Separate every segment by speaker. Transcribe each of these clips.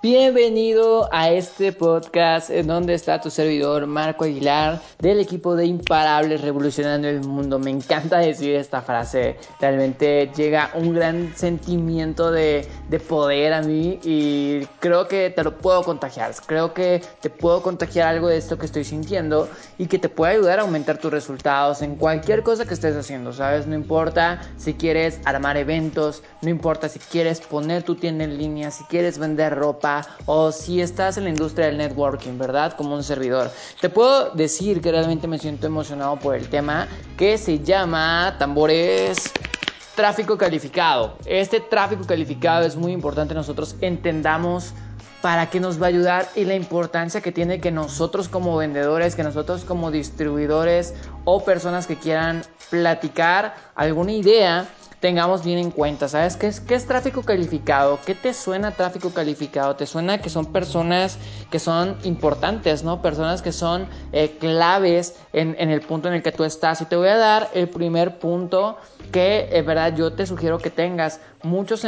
Speaker 1: Bienvenido a este podcast en donde está tu servidor Marco Aguilar del equipo de Imparables Revolucionando el Mundo. Me encanta decir esta frase, realmente llega un gran sentimiento de, de, poder a mí y creo que te lo puedo contagiar. Creo que te puedo contagiar algo de esto que estoy sintiendo y que te puede ayudar a aumentar tus resultados en cualquier cosa que estés haciendo, ¿sabes? No importa si quieres armar eventos, no importa si quieres poner tu tienda en línea, si quieres vender ropa o si estás en la industria del networking, ¿verdad? Como un servidor. Te puedo decir que realmente me siento emocionado por el tema que se llama tambores tráfico calificado. Este tráfico calificado es muy importante nosotros entendamos para qué nos va a ayudar y la importancia que tiene que nosotros como vendedores, que nosotros como distribuidores o personas que quieran platicar alguna idea tengamos bien en cuenta. ¿Sabes qué es, qué es tráfico calificado? ¿Qué te suena tráfico calificado? Te suena que son personas que son importantes, ¿no? Personas que son eh, claves en, en, el punto en el que tú estás. Y te voy a dar el primer punto que, es verdad, yo te sugiero que tengas. Muchos,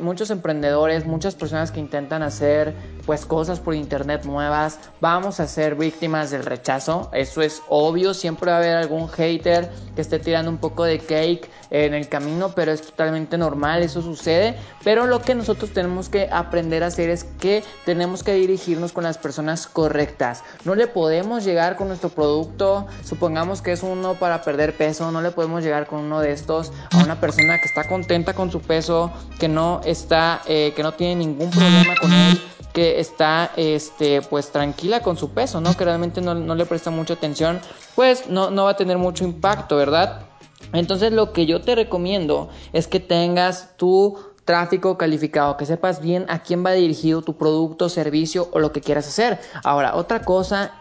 Speaker 1: muchos emprendedores, muchas personas que intentan hacer pues cosas por internet nuevas, vamos a ser víctimas del rechazo. Eso es obvio. Siempre va a haber algún hater que esté tirando un poco de cake en el camino pero es totalmente normal, eso sucede. Pero lo que nosotros tenemos que aprender a hacer es que tenemos que dirigirnos con las personas correctas. No le podemos llegar con nuestro producto, supongamos que es uno para perder peso, no le podemos llegar con uno de estos a una persona que está contenta con su peso, que no está, eh, que no tiene ningún problema con él que está este pues tranquila con su peso, ¿no? Que realmente no, no le presta mucha atención, pues no, no va a tener mucho impacto, ¿verdad? Entonces lo que yo te recomiendo es que tengas tu tráfico calificado, que sepas bien a quién va dirigido tu producto, servicio o lo que quieras hacer. Ahora, otra cosa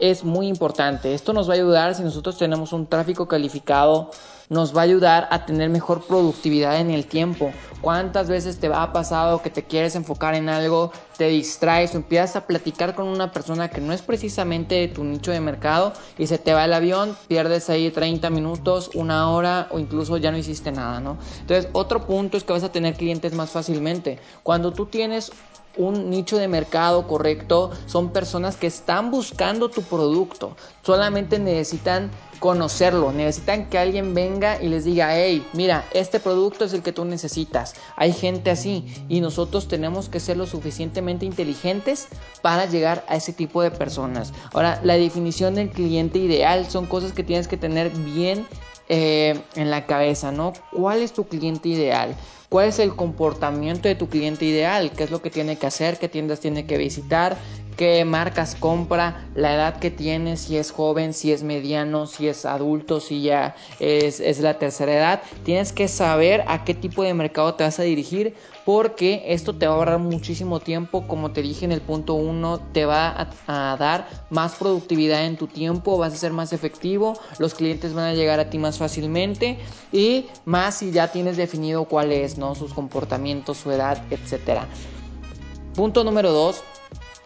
Speaker 1: es muy importante. Esto nos va a ayudar si nosotros tenemos un tráfico calificado nos va a ayudar a tener mejor productividad en el tiempo. ¿Cuántas veces te ha pasado que te quieres enfocar en algo, te distraes o empiezas a platicar con una persona que no es precisamente de tu nicho de mercado y se te va el avión, pierdes ahí 30 minutos, una hora o incluso ya no hiciste nada, ¿no? Entonces, otro punto es que vas a tener clientes más fácilmente. Cuando tú tienes un nicho de mercado correcto, son personas que están buscando tu producto, solamente necesitan conocerlo, necesitan que alguien venga y les diga, hey, mira, este producto es el que tú necesitas. Hay gente así y nosotros tenemos que ser lo suficientemente inteligentes para llegar a ese tipo de personas. Ahora, la definición del cliente ideal son cosas que tienes que tener bien eh, en la cabeza, ¿no? ¿Cuál es tu cliente ideal? ¿Cuál es el comportamiento de tu cliente ideal? ¿Qué es lo que tiene que hacer? ¿Qué tiendas tiene que visitar? qué marcas compra, la edad que tiene, si es joven, si es mediano, si es adulto, si ya es, es, la tercera edad. Tienes que saber a qué tipo de mercado te vas a dirigir porque esto te va a ahorrar muchísimo tiempo. Como te dije en el punto 1, te va a, dar más productividad en tu tiempo, vas a ser más efectivo, los clientes van a llegar a ti más fácilmente y más si ya tienes definido cuál es, ¿no? Sus comportamientos, su edad, etcétera. Punto número 2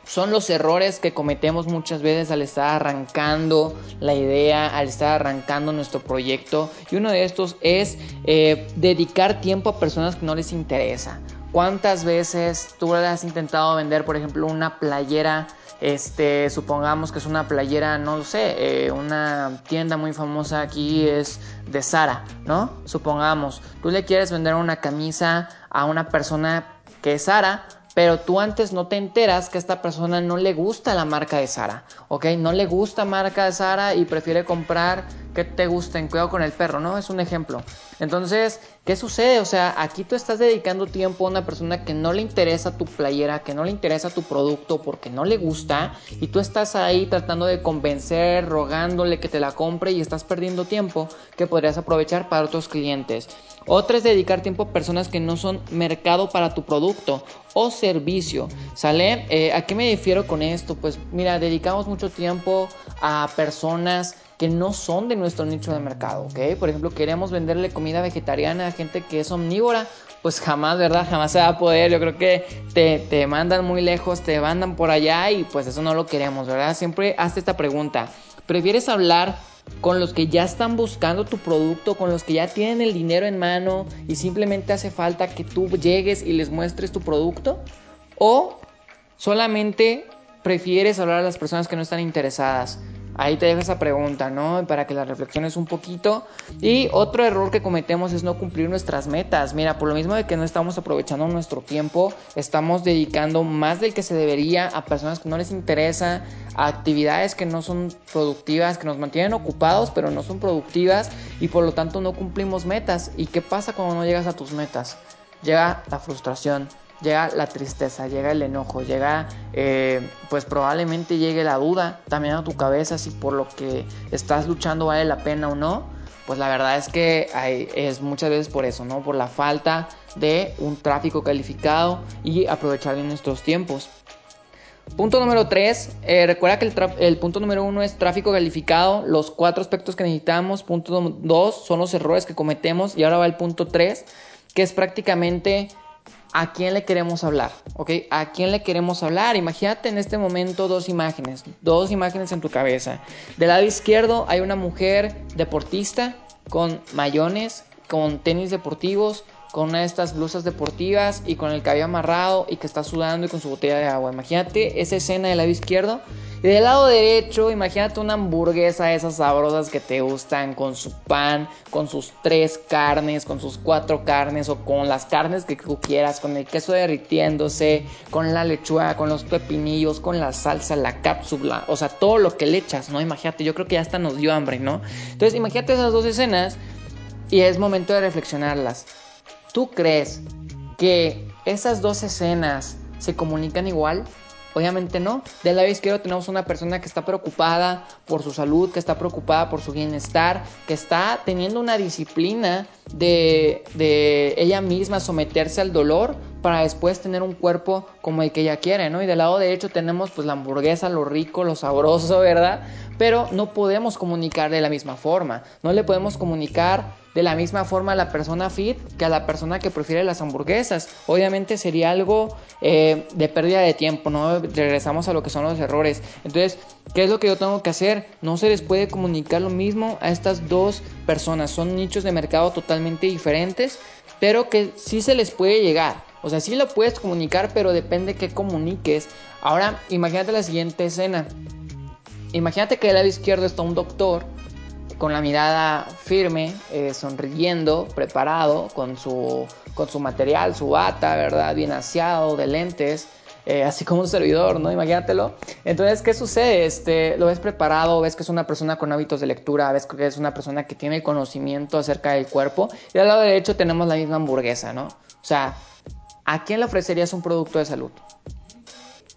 Speaker 1: son los errores que cometemos muchas veces al estar arrancando la idea, al estar arrancando nuestro proyecto. Y uno de estos es eh, dedicar tiempo a personas que no les interesa. ¿Cuántas veces tú has intentado vender, por ejemplo, una playera? Este, supongamos que es una playera, no lo sé, eh, una tienda muy famosa aquí es de Sara, ¿no? Supongamos, tú le quieres vender una camisa a una persona que es Sara, pero tú antes no te enteras que a esta persona no le gusta la marca de Sara, ¿ok? No le gusta marca de Sara y prefiere comprar que te gusten, cuidado con el perro, ¿no? Es un ejemplo. Entonces, ¿qué sucede? O sea, aquí tú estás dedicando tiempo a una persona que no le interesa tu playera, que no le interesa tu producto porque no le gusta y tú estás ahí tratando de convencer, rogándole que te la compre y estás perdiendo tiempo que podrías aprovechar para otros clientes. Otra es dedicar tiempo a personas que no son mercado para tu producto o servicio. ¿Sale? Eh, ¿A qué me refiero con esto? Pues mira, dedicamos mucho tiempo a personas que no son de nuestro nicho de mercado, ¿ok? Por ejemplo, queremos venderle comida vegetariana a gente que es omnívora, pues jamás, ¿verdad? Jamás se va a poder. Yo creo que te, te mandan muy lejos, te mandan por allá y pues eso no lo queremos, ¿verdad? Siempre hazte esta pregunta. ¿Prefieres hablar con los que ya están buscando tu producto, con los que ya tienen el dinero en mano y simplemente hace falta que tú llegues y les muestres tu producto? ¿O solamente prefieres hablar a las personas que no están interesadas. Ahí te dejo esa pregunta, ¿no? Para que la reflexiones un poquito. Y otro error que cometemos es no cumplir nuestras metas. Mira, por lo mismo de que no estamos aprovechando nuestro tiempo, estamos dedicando más del que se debería a personas que no les interesa, a actividades que no son productivas, que nos mantienen ocupados, pero no son productivas y por lo tanto no cumplimos metas. ¿Y qué pasa cuando no llegas a tus metas? Llega la frustración, llega la tristeza, llega el enojo, llega, eh, pues probablemente llegue la duda también a tu cabeza si por lo que estás luchando vale la pena o no. Pues la verdad es que hay, es muchas veces por eso, ¿no? Por la falta de un tráfico calificado y aprovechar bien nuestros tiempos. Punto número 3, eh, recuerda que el, el, punto número 1 es tráfico calificado, los cuatro aspectos que necesitamos. Punto 2 son los errores que cometemos y ahora va el punto 3, que es prácticamente a quién le queremos hablar, ¿ok? ¿A quién le queremos hablar? Imagínate en este momento dos imágenes, dos imágenes en tu cabeza. Del lado izquierdo hay una mujer deportista con mayones, con tenis deportivos, con una de estas blusas deportivas y con el cabello amarrado y que está sudando y con su botella de agua. Imagínate esa escena del lado izquierdo y del lado derecho, imagínate una hamburguesa de esas sabrosas que te gustan con su pan, con sus tres carnes, con sus cuatro carnes o con las carnes que tú quieras, con el queso derritiéndose, con la lechuga, con los pepinillos, con la salsa, la cápsula, o sea, todo lo que le echas, ¿no? Imagínate, yo creo que ya hasta nos dio hambre, ¿no? Entonces, imagínate esas dos escenas y es momento de reflexionarlas. ¿Tú crees que esas dos escenas se comunican igual? Obviamente no. Del lado izquierdo tenemos una persona que está preocupada por su salud, que está preocupada por su bienestar, que está teniendo una disciplina de, de ella misma someterse al dolor para después tener un cuerpo como el que ella quiere, ¿no? Y del lado derecho tenemos pues la hamburguesa, lo rico, lo sabroso, ¿verdad? Pero no podemos comunicar de la misma forma. No le podemos comunicar de la misma forma a la persona fit que a la persona que prefiere las hamburguesas. Obviamente sería algo eh, de pérdida de tiempo, ¿no? Regresamos a lo que son los errores. Entonces, ¿qué es lo que yo tengo que hacer? No se les puede comunicar lo mismo a estas dos personas. Son nichos de mercado totalmente diferentes, pero que sí se les puede llegar. O sea, sí lo puedes comunicar, pero depende qué comuniques. Ahora, imagínate la siguiente escena. Imagínate que del lado izquierdo está un doctor con la mirada firme, eh, sonriendo, preparado, con su, con su material, su bata, ¿verdad? Bien aseado, de lentes, eh, así como un servidor, ¿no? Imagínatelo. Entonces, ¿qué sucede? Este, lo ves preparado, ves que es una persona con hábitos de lectura, ves que es una persona que tiene conocimiento acerca del cuerpo. Y al lado derecho tenemos la misma hamburguesa, ¿no? O sea, ¿a quién le ofrecerías un producto de salud?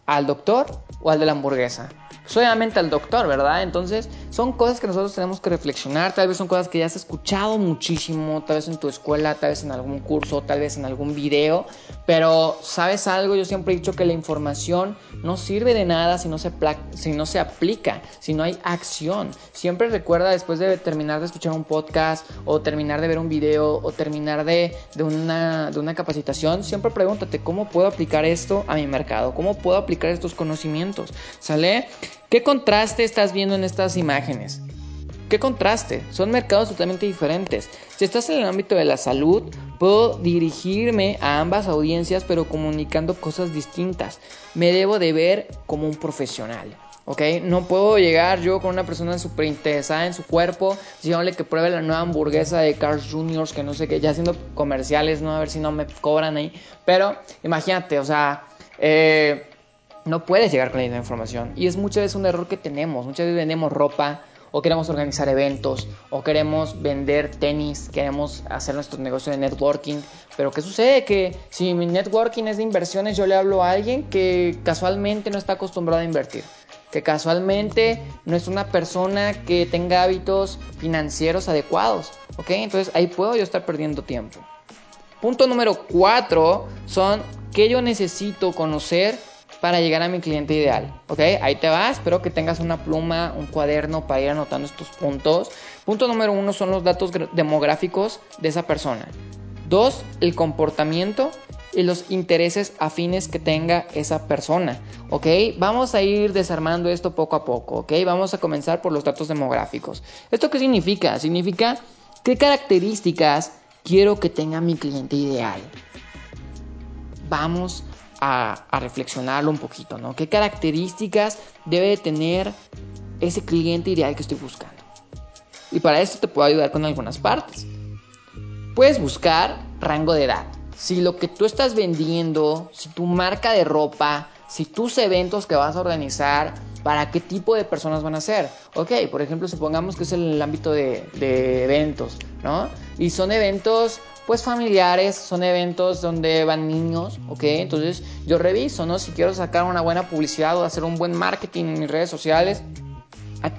Speaker 1: ¿Al doctor o al de la hamburguesa? Pues obviamente al doctor, ¿verdad? Entonces son cosas que nosotros tenemos que reflexionar, tal vez son cosas que ya has escuchado muchísimo, tal vez en tu escuela, tal vez en algún curso, tal vez en algún video, pero ¿sabes algo? Yo siempre he dicho que la información no sirve de nada si no se, si no se aplica, si no hay acción. Siempre recuerda después de terminar de escuchar un podcast o terminar de ver un video o terminar de, de, una, de una capacitación, siempre pregúntate cómo puedo aplicar esto a mi mercado, cómo puedo aplicar estos conocimientos, ¿sale? ¿Qué contraste estás viendo en estas imágenes? ¿Qué contraste? Son mercados totalmente diferentes. Si estás en el ámbito de la salud, puedo dirigirme a ambas audiencias pero comunicando cosas distintas. Me debo de ver como un profesional. ¿ok? No puedo llegar yo con una persona súper interesada en su cuerpo, diciéndole que pruebe la nueva hamburguesa de Carl Jr., que no sé qué, ya haciendo comerciales, ¿no? A ver si no me cobran ahí. Pero imagínate, o sea, eh, no puedes llegar con la misma información. Y es muchas veces un error que tenemos. Muchas veces vendemos ropa o queremos organizar eventos o queremos vender tenis, queremos hacer nuestro negocio de networking. Pero ¿qué sucede? Que si mi networking es de inversiones, yo le hablo a alguien que casualmente no está acostumbrado a invertir. Que casualmente no es una persona que tenga hábitos financieros adecuados. ¿Ok? Entonces ahí puedo yo estar perdiendo tiempo. Punto número cuatro son que yo necesito conocer para llegar a mi cliente ideal. ¿Ok? Ahí te vas. Espero que tengas una pluma, un cuaderno para ir anotando estos puntos. Punto número uno son los datos demográficos de esa persona. Dos, el comportamiento y los intereses afines que tenga esa persona. ¿Ok? Vamos a ir desarmando esto poco a poco. ¿Ok? Vamos a comenzar por los datos demográficos. ¿Esto qué significa? Significa qué características quiero que tenga mi cliente ideal. Vamos a, reflexionarlo un poquito, ¿no? ¿Qué características debe tener ese cliente ideal que estoy buscando? Y para esto te puedo ayudar con algunas partes. Puedes buscar rango de edad. Si lo que tú estás vendiendo, si tu marca de ropa, si tus eventos que vas a organizar, para qué tipo de personas van a ser. Ok, por ejemplo, supongamos que es el ámbito de eventos, ¿no? Y son eventos pues familiares, son eventos donde van niños, ¿ok? Entonces yo reviso, ¿no? Si quiero sacar una buena publicidad o hacer un buen marketing en mis redes sociales,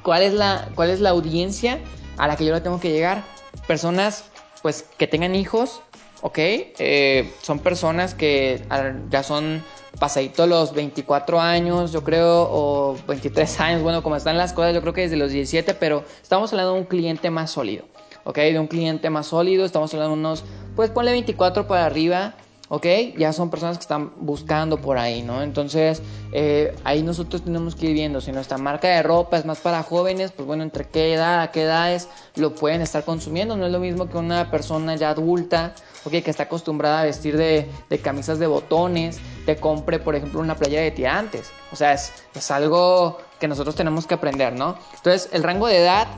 Speaker 1: ¿cuál es la, cuál es la audiencia a la que yo le tengo que llegar? Personas pues que tengan hijos, ¿ok? Eh, son personas que ya son pasaditos los 24 años, yo creo, o 23 años, bueno, como están las cosas, yo creo que desde los 17, pero estamos hablando de un cliente más sólido, ¿ok? De un cliente más sólido, estamos hablando de unos, pues ponle 24 para arriba, ¿ok? Ya son personas que están buscando por ahí, ¿no? Entonces, eh, ahí nosotros tenemos que ir viendo si nuestra marca de ropa es más para jóvenes, pues bueno, entre qué edad, a qué edades lo pueden estar consumiendo. No es lo mismo que una persona ya adulta, ¿ok? Que está acostumbrada a vestir de, camisas de botones, te compre, por ejemplo, una playa de tirantes. O sea, es, es algo que nosotros tenemos que aprender, ¿no? Entonces, el rango de edad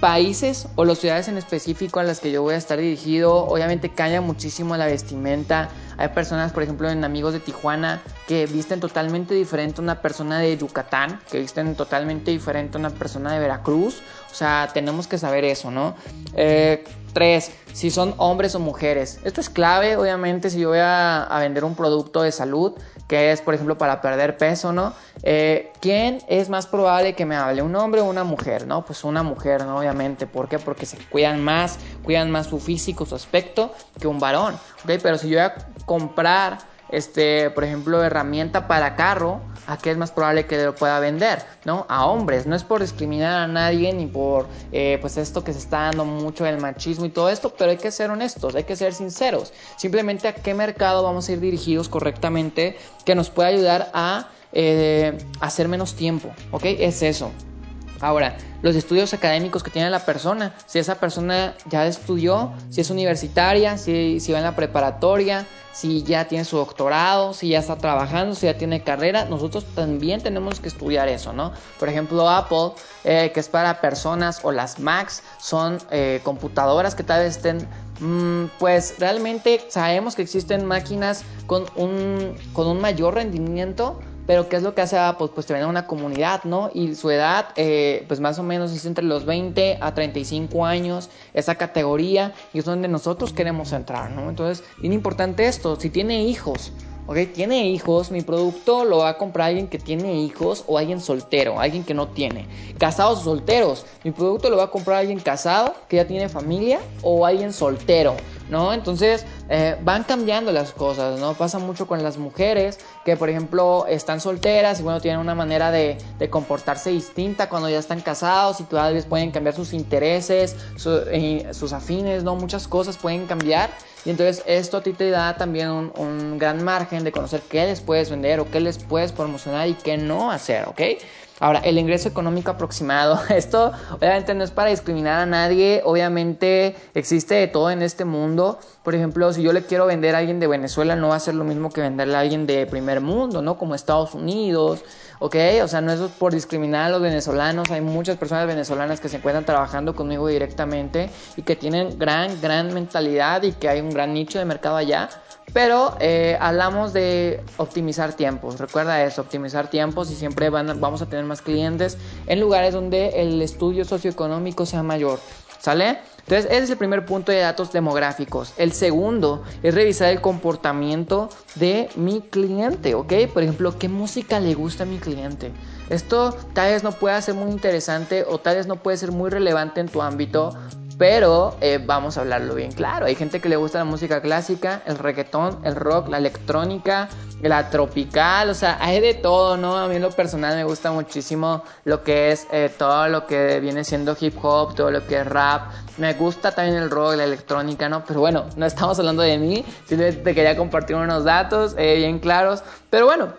Speaker 1: países o las ciudades en específico a las que yo voy a estar dirigido, obviamente cambia muchísimo la vestimenta. Hay personas, por ejemplo, en Amigos de Tijuana, que visten totalmente diferente a una persona de Yucatán, que visten totalmente diferente a una persona de Veracruz. O sea, tenemos que saber eso, ¿no? Eh, tres, si son hombres o mujeres. Esto es clave, obviamente, si yo voy a, vender un producto de salud que es, por ejemplo, para perder peso, ¿no? Eh, ¿Quién es más probable que me hable, un hombre o una mujer, ¿no? Pues una mujer, ¿no? Obviamente, ¿por qué? Porque se cuidan más, cuidan más su físico, su aspecto que un varón, ¿ok? Pero si yo voy a comprar este, por ejemplo, herramienta para carro, ¿a qué es más probable que lo pueda vender? ¿No? A hombres. No es por discriminar a nadie ni por eh, pues esto que se está dando mucho el machismo y todo esto, pero hay que ser honestos, hay que ser sinceros. Simplemente a qué mercado vamos a ir dirigidos correctamente que nos pueda ayudar a eh, hacer menos tiempo, ¿ok? Es eso. Ahora, los estudios académicos que tiene la persona, si esa persona ya estudió, si es universitaria, si, va en la preparatoria, si ya tiene su doctorado, si ya está trabajando, si ya tiene carrera, nosotros también tenemos que estudiar eso, ¿no? Por ejemplo, Apple, eh, que es para personas, o las Macs, son eh, computadoras que tal vez estén mm, pues realmente sabemos que existen máquinas con un, con un mayor rendimiento, pero ¿qué es lo que hace Apple? Pues te vende una comunidad, ¿no? Y su edad, eh, pues más o menos es entre los 20 a 35 años, esa categoría, y es donde nosotros queremos entrar, ¿no? Entonces, bien importante esto, si tiene hijos, ¿ok? Tiene hijos, mi producto lo va a comprar alguien que tiene hijos o alguien soltero, alguien que no tiene. Casados o solteros, mi producto lo va a comprar alguien casado, que ya tiene familia, o alguien soltero. ¿No? Entonces eh, van cambiando las cosas, ¿no? Pasa mucho con las mujeres que, por ejemplo, están solteras y, bueno, tienen una manera de, comportarse distinta cuando ya están casados y tal vez pueden cambiar sus intereses, sus afines, ¿no? Muchas cosas pueden cambiar y entonces esto a ti te da también un, un gran margen de conocer qué les puedes vender o qué les puedes promocionar y qué no hacer, ¿ok? Ahora, el ingreso económico aproximado. Esto obviamente no es para discriminar a nadie. Obviamente existe de todo en este mundo. Por ejemplo, si yo le quiero vender a alguien de Venezuela, no va a ser lo mismo que venderle a alguien de primer mundo, ¿no? Como Estados Unidos. ¿Ok? O sea, no es por discriminar a los venezolanos. Hay muchas personas venezolanas que se encuentran trabajando conmigo directamente y que tienen gran, gran mentalidad y que hay un gran nicho de mercado allá. Pero eh, hablamos de optimizar tiempos. Recuerda eso, optimizar tiempos y siempre van, vamos a tener más clientes en lugares donde el estudio socioeconómico sea mayor. ¿Sale? Entonces, ese es el primer punto de datos demográficos. El segundo es revisar el comportamiento de mi cliente, ¿ok? Por ejemplo, ¿qué música le gusta a mi cliente? Esto tal vez no pueda ser muy interesante o tal vez no puede ser muy relevante en tu ámbito, pero eh, vamos a hablarlo bien claro. Hay gente que le gusta la música clásica, el reggaetón, el rock, la electrónica, la tropical, o sea, hay de todo, ¿no? A mí en lo personal me gusta muchísimo lo que es eh, todo lo que viene siendo hip hop, todo lo que es rap. Me gusta también el rock, la electrónica, ¿no? Pero bueno, no estamos hablando de mí, simplemente te quería compartir unos datos eh, bien claros. Pero bueno,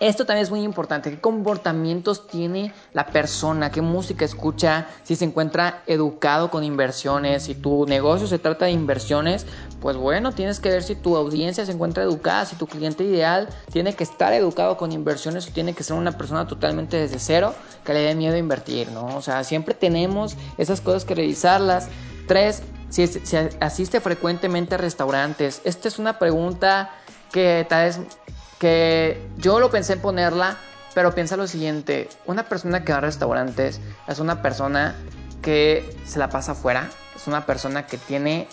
Speaker 1: esto también es muy importante. ¿Qué comportamientos tiene la persona? ¿Qué música escucha? Si se encuentra educado con inversiones, si tu negocio se trata de inversiones, pues bueno, tienes que ver si tu audiencia se encuentra educada, si tu cliente ideal tiene que estar educado con inversiones o tiene que ser una persona totalmente desde cero que le dé miedo a invertir, ¿no? O sea, siempre tenemos esas cosas que revisarlas. Tres, si, si asiste frecuentemente a restaurantes. Esta es una pregunta que tal vez que yo lo pensé en ponerla, pero piensa lo siguiente, una persona que va a restaurantes es una persona que se la pasa afuera, es una persona que tiene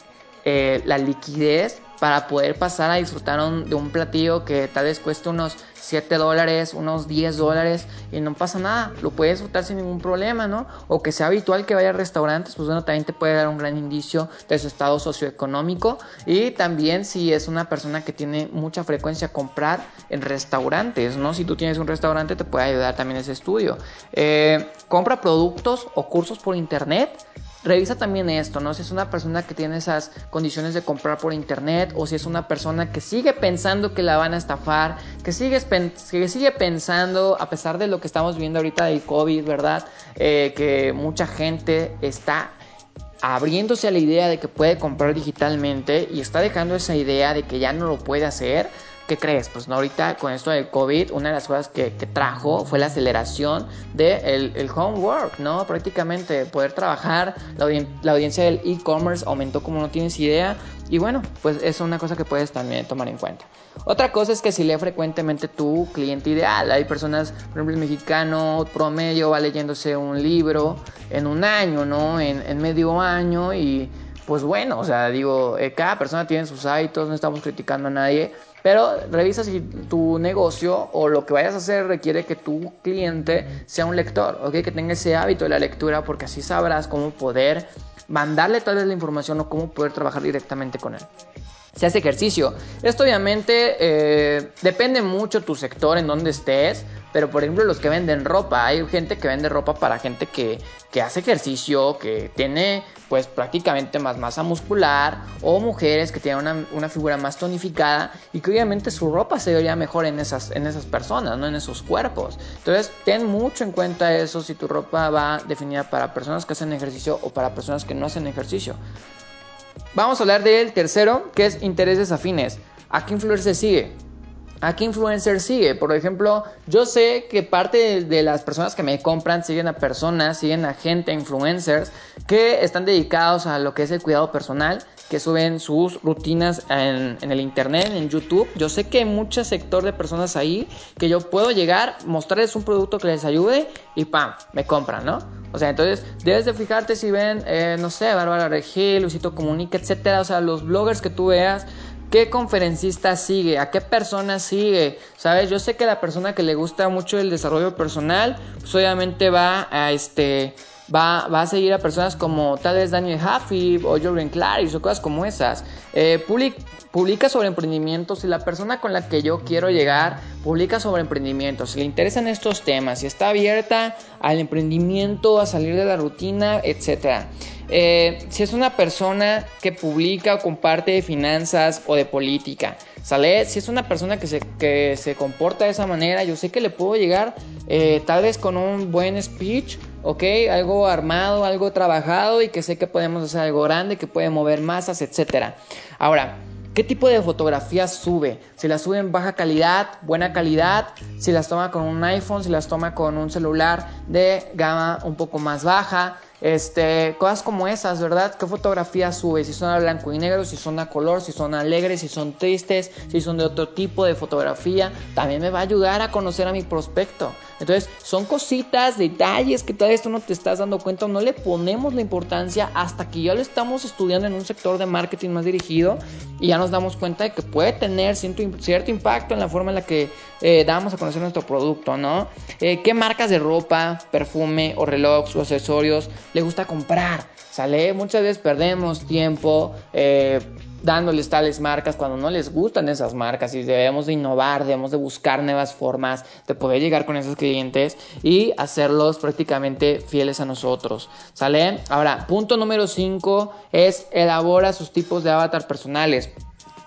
Speaker 1: eh, la liquidez para poder pasar a disfrutar de un platillo que tal vez cueste unos 7 dólares, unos 10 dólares y no pasa nada, lo puedes disfrutar sin ningún problema, ¿no? O que sea habitual que vaya a restaurantes, pues bueno, también te puede dar un gran indicio de su estado socioeconómico y también si es una persona que tiene mucha frecuencia comprar en restaurantes, ¿no? Si tú tienes un restaurante te puede ayudar también ese estudio. Eh, compra productos o cursos por internet Revisa también esto, ¿no? Si es una persona que tiene esas condiciones de comprar por internet o si es una persona que sigue pensando que la van a estafar, que sigue, que sigue pensando, a pesar de lo que estamos viendo ahorita del COVID, ¿verdad? Eh, que mucha gente está abriéndose a la idea de que puede comprar digitalmente y está dejando esa idea de que ya no lo puede hacer ¿Qué crees? Pues no, ahorita con esto del COVID, una de las cosas que, trajo fue la aceleración del de el homework, ¿no? Prácticamente poder trabajar, la, audiencia del e-commerce aumentó como no tienes idea. Y bueno, pues es una cosa que puedes también tomar en cuenta. Otra cosa es que si lee frecuentemente tu cliente ideal, hay personas, por ejemplo, el mexicano promedio va leyéndose un libro en un año, ¿no? En, en medio año y pues bueno, o sea, digo, eh, cada persona tiene sus hábitos, no estamos criticando a nadie, pero revisa si tu negocio o lo que vayas a hacer requiere que tu cliente sea un lector, ¿ok? Que tenga ese hábito de la lectura porque así sabrás cómo poder mandarle tal vez la información o cómo poder trabajar directamente con él se hace ejercicio. Esto obviamente eh, depende mucho tu sector, en donde estés. Pero por ejemplo los que venden ropa, hay gente que vende ropa para gente que, que hace ejercicio, que tiene pues prácticamente más masa muscular o mujeres que tienen una, una, figura más tonificada y que obviamente su ropa se vería mejor en esas, en esas personas, no en esos cuerpos. Entonces ten mucho en cuenta eso si tu ropa va definida para personas que hacen ejercicio o para personas que no hacen ejercicio. Vamos a hablar del tercero, que es intereses afines. ¿A qué influencer sigue? ¿A qué influencer sigue? Por ejemplo, yo sé que parte de, las personas que me compran siguen a personas, siguen a gente, influencers, que están dedicados a lo que es el cuidado personal, que suben sus rutinas en, en el internet, en YouTube. Yo sé que hay mucho sector de personas ahí que yo puedo llegar, mostrarles un producto que les ayude y ¡pam! Me compran, ¿no? O sea, entonces debes de fijarte si ven, eh, no sé, Bárbara Regil, Luisito Comunica, etcétera. O sea, los bloggers que tú veas, qué conferencista sigue, a qué persona sigue, ¿sabes? Yo sé que la persona que le gusta mucho el desarrollo personal, pues obviamente va a este va, va a seguir a personas como tal vez Daniel Huffy o Jordan Clarice o cosas como esas. Eh, publica sobre emprendimientos. Si la persona con la que yo quiero llegar publica sobre emprendimientos, si le interesan estos temas, si está abierta al emprendimiento, a salir de la rutina, etc. Eh, si es una persona que publica o comparte de finanzas o de política, ¿sale? Si es una persona que se, que se comporta de esa manera, yo sé que le puedo llegar eh, tal vez con un buen speech ¿ok? Algo armado, algo trabajado y que sé que podemos hacer algo grande, que puede mover masas, etc. Ahora, ¿qué tipo de fotografías sube? Si las sube en baja calidad, buena calidad, si las toma con un iPhone, si las toma con un celular de gama un poco más baja, este, cosas como esas, ¿verdad? ¿Qué fotografías sube? Si son a blanco y negro, si son a color, si son alegres, si son tristes, si son de otro tipo de fotografía, también me va a ayudar a conocer a mi prospecto. Entonces, son cositas, detalles que todavía esto no te estás dando cuenta, no le ponemos la importancia hasta que ya lo estamos estudiando en un sector de marketing más dirigido y ya nos damos cuenta de que puede tener cierto, impacto en la forma en la que eh, damos a conocer nuestro producto, ¿no? Eh, ¿Qué marcas de ropa, perfume o relojes o accesorios le gusta comprar? ¿Sale? Muchas veces perdemos tiempo. Eh, dándoles tales marcas cuando no les gustan esas marcas y debemos de innovar, debemos de buscar nuevas formas de poder llegar con esos clientes y hacerlos prácticamente fieles a nosotros. ¿Sale? Ahora, punto número 5 es elabora sus tipos de avatar personales.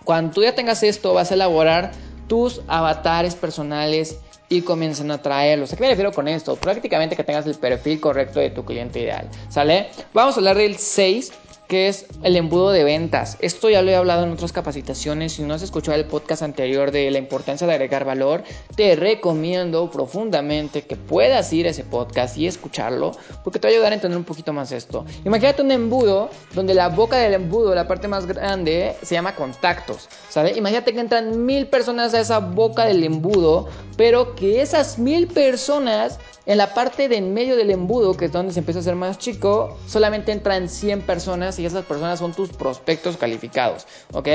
Speaker 1: Cuando tú ya tengas esto, vas a elaborar tus avatares personales y comienzan a traerlos. ¿A qué me refiero con esto? Prácticamente que tengas el perfil correcto de tu cliente ideal. ¿Sale? Vamos a hablar del 6 que es el embudo de ventas. Esto ya lo he hablado en otras capacitaciones. Si no has escuchado el podcast anterior de la importancia de agregar valor, te recomiendo profundamente que puedas ir a ese podcast y escucharlo, porque te va a ayudar a entender un poquito más esto. Imagínate un embudo donde la boca del embudo, la parte más grande, se llama contactos. ¿Sabes? Imagínate que entran mil personas a esa boca del embudo, pero que esas mil personas en la parte de en medio del embudo, que es donde se empieza a hacer más chico, solamente entran 100 personas y esas personas son tus prospectos calificados, ¿ok?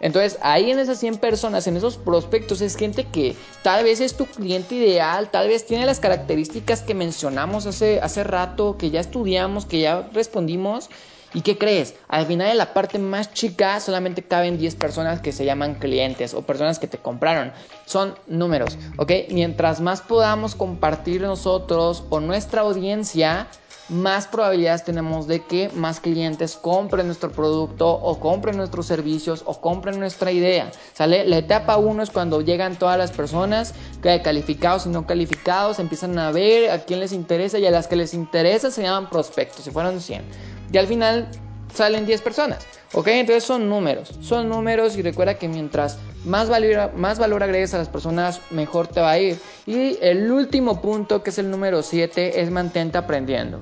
Speaker 1: Entonces ahí en esas 100 personas, en esos prospectos, es gente que tal vez es tu cliente ideal, tal vez tiene las características que mencionamos hace, hace rato, que ya estudiamos, que ya respondimos ¿Y qué crees? Al final de la parte más chica solamente caben 10 personas que se llaman clientes o personas que te compraron. Son números, ¿ok? Mientras más podamos compartir nosotros o nuestra audiencia, más probabilidades tenemos de que más clientes compren nuestro producto o compren nuestros servicios o compren nuestra idea. ¿Sale? La etapa 1 es cuando llegan todas las personas, que calificados y no calificados, empiezan a ver a quién les interesa y a las que les interesa se llaman prospectos, si fueron 100 y al final salen 10 personas. ¿Ok? Entonces son números. Son números y recuerda que mientras más valor, agregues a las personas, mejor te va a ir. Y el último punto, que es el número 7, es mantente aprendiendo.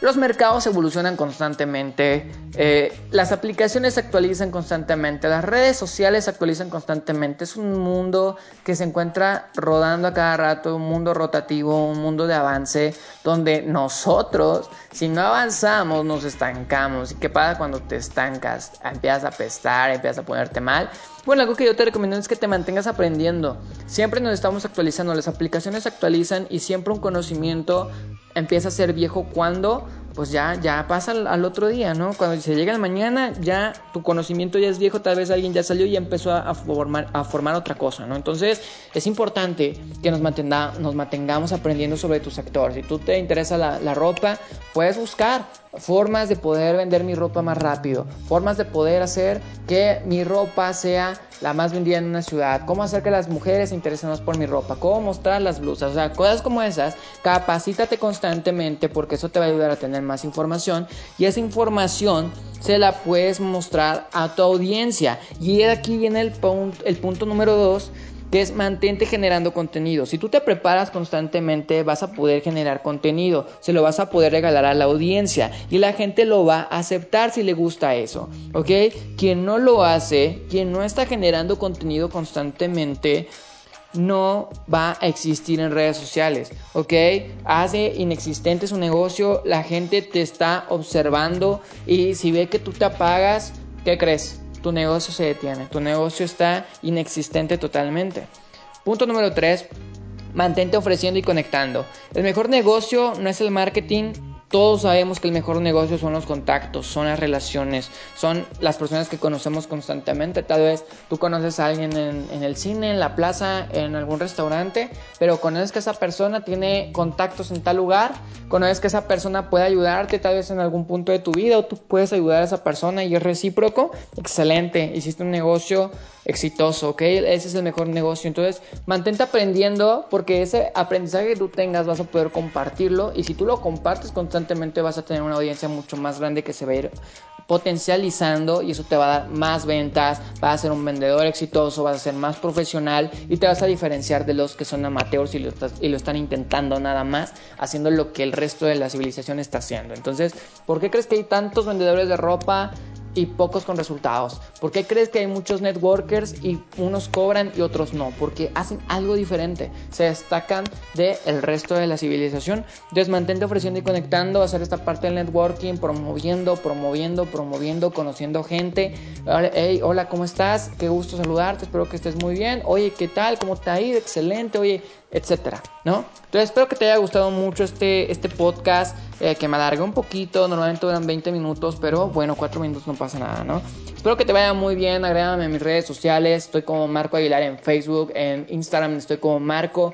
Speaker 1: Los mercados evolucionan constantemente, eh, las aplicaciones se actualizan constantemente, las redes sociales se actualizan constantemente. Es un mundo que se encuentra rodando a cada rato, un mundo rotativo, un mundo de avance, donde nosotros, si no avanzamos, nos estancamos. ¿Y qué pasa cuando te estancas? Empiezas a pestar, empiezas a ponerte mal. Bueno, algo que yo te recomiendo es que te mantengas aprendiendo. Siempre nos estamos actualizando, las aplicaciones se actualizan y siempre un conocimiento empieza a ser viejo cuando pues ya, ya pasa al, otro día, ¿no? Cuando se llega la mañana, ya tu conocimiento ya es viejo, tal vez alguien ya salió y empezó a, formar, a formar otra cosa, ¿no? Entonces es importante que nos, nos mantengamos aprendiendo sobre tu sector. Si tú te interesa la ropa, puedes buscar formas de poder vender mi ropa más rápido, formas de poder hacer que mi ropa sea la más vendida en una ciudad, cómo hacer que las mujeres se interesen más por mi ropa, cómo mostrar las blusas, o sea, cosas como esas, capacítate constantemente porque eso te va a ayudar a tener más información y esa información se la puedes mostrar a tu audiencia. Y aquí viene el, punto, el punto número dos que es mantente generando contenido. Si tú te preparas constantemente, vas a poder generar contenido, se lo vas a poder regalar a la audiencia y la gente lo va a aceptar si le gusta eso, ¿ok? Quien no lo hace, quien no está generando contenido constantemente, no va a existir en redes sociales, ¿ok? Hace inexistente su negocio, la gente te está observando y si ve que tú te apagas, ¿qué crees? Tu negocio se detiene, tu negocio está inexistente totalmente. Punto número 3. Mantente ofreciendo y conectando. El mejor negocio no es el marketing, todos sabemos que el mejor negocio son los contactos, son las relaciones, son las personas que conocemos constantemente. Tal vez tú conoces a alguien en, el cine, en la plaza, en algún restaurante, pero conoces que esa persona tiene contactos en tal lugar, conoces que esa persona puede ayudarte tal vez en algún punto de tu vida o tú puedes ayudar a esa persona y es recíproco. Excelente, hiciste un negocio exitoso, ¿ok? Ese es el mejor negocio. Entonces, mantente aprendiendo porque ese aprendizaje que tú tengas vas a poder compartirlo y si tú lo compartes constantemente vas a tener una audiencia mucho más grande que se va a ir potencializando y eso te va a dar más ventas, vas a ser un vendedor exitoso, vas a ser más profesional y te vas a diferenciar de los que son amateurs y lo, y lo están intentando nada más, haciendo lo que el resto de la civilización está haciendo. Entonces, ¿por qué crees que hay tantos vendedores de ropa? Y pocos con resultados? ¿Por qué crees que hay muchos networkers y unos cobran y otros no? Porque hacen algo diferente, se destacan del el resto de la civilización. Entonces mantente ofreciendo y conectando, hacer esta parte del networking, promoviendo, promoviendo, promoviendo, conociendo gente. Hey, hola, ¿cómo estás? Qué gusto saludarte, espero que estés muy bien. Oye, ¿qué tal? ¿Cómo te ha ido? Excelente. Oye, etcétera, ¿no? Entonces espero que te haya gustado mucho este, este podcast, eh, que me alargue un poquito, normalmente duran 20 minutos, pero bueno, 4 minutos no pasa nada, ¿no? Espero que te vaya muy bien, agrégame en mis redes sociales, estoy como Marco Aguilar en Facebook, en Instagram estoy como marco.agr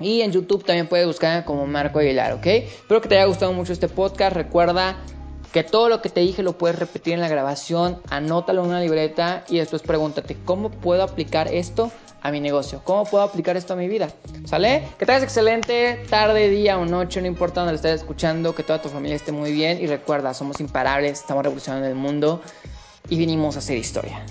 Speaker 1: y en YouTube también puedes buscar como Marco Aguilar, ¿ok? Espero que te haya gustado mucho este podcast, recuerda que todo lo que te dije lo puedes repetir en la grabación, anótalo en una libreta y después pregúntate, ¿cómo puedo aplicar esto a mi negocio? ¿Cómo puedo aplicar esto a mi vida? ¿Sale? Que tengas excelente tarde, día o noche, no importa dónde lo estés escuchando, que toda tu familia esté muy bien y recuerda, somos imparables, estamos revolucionando el mundo y vinimos a hacer historia.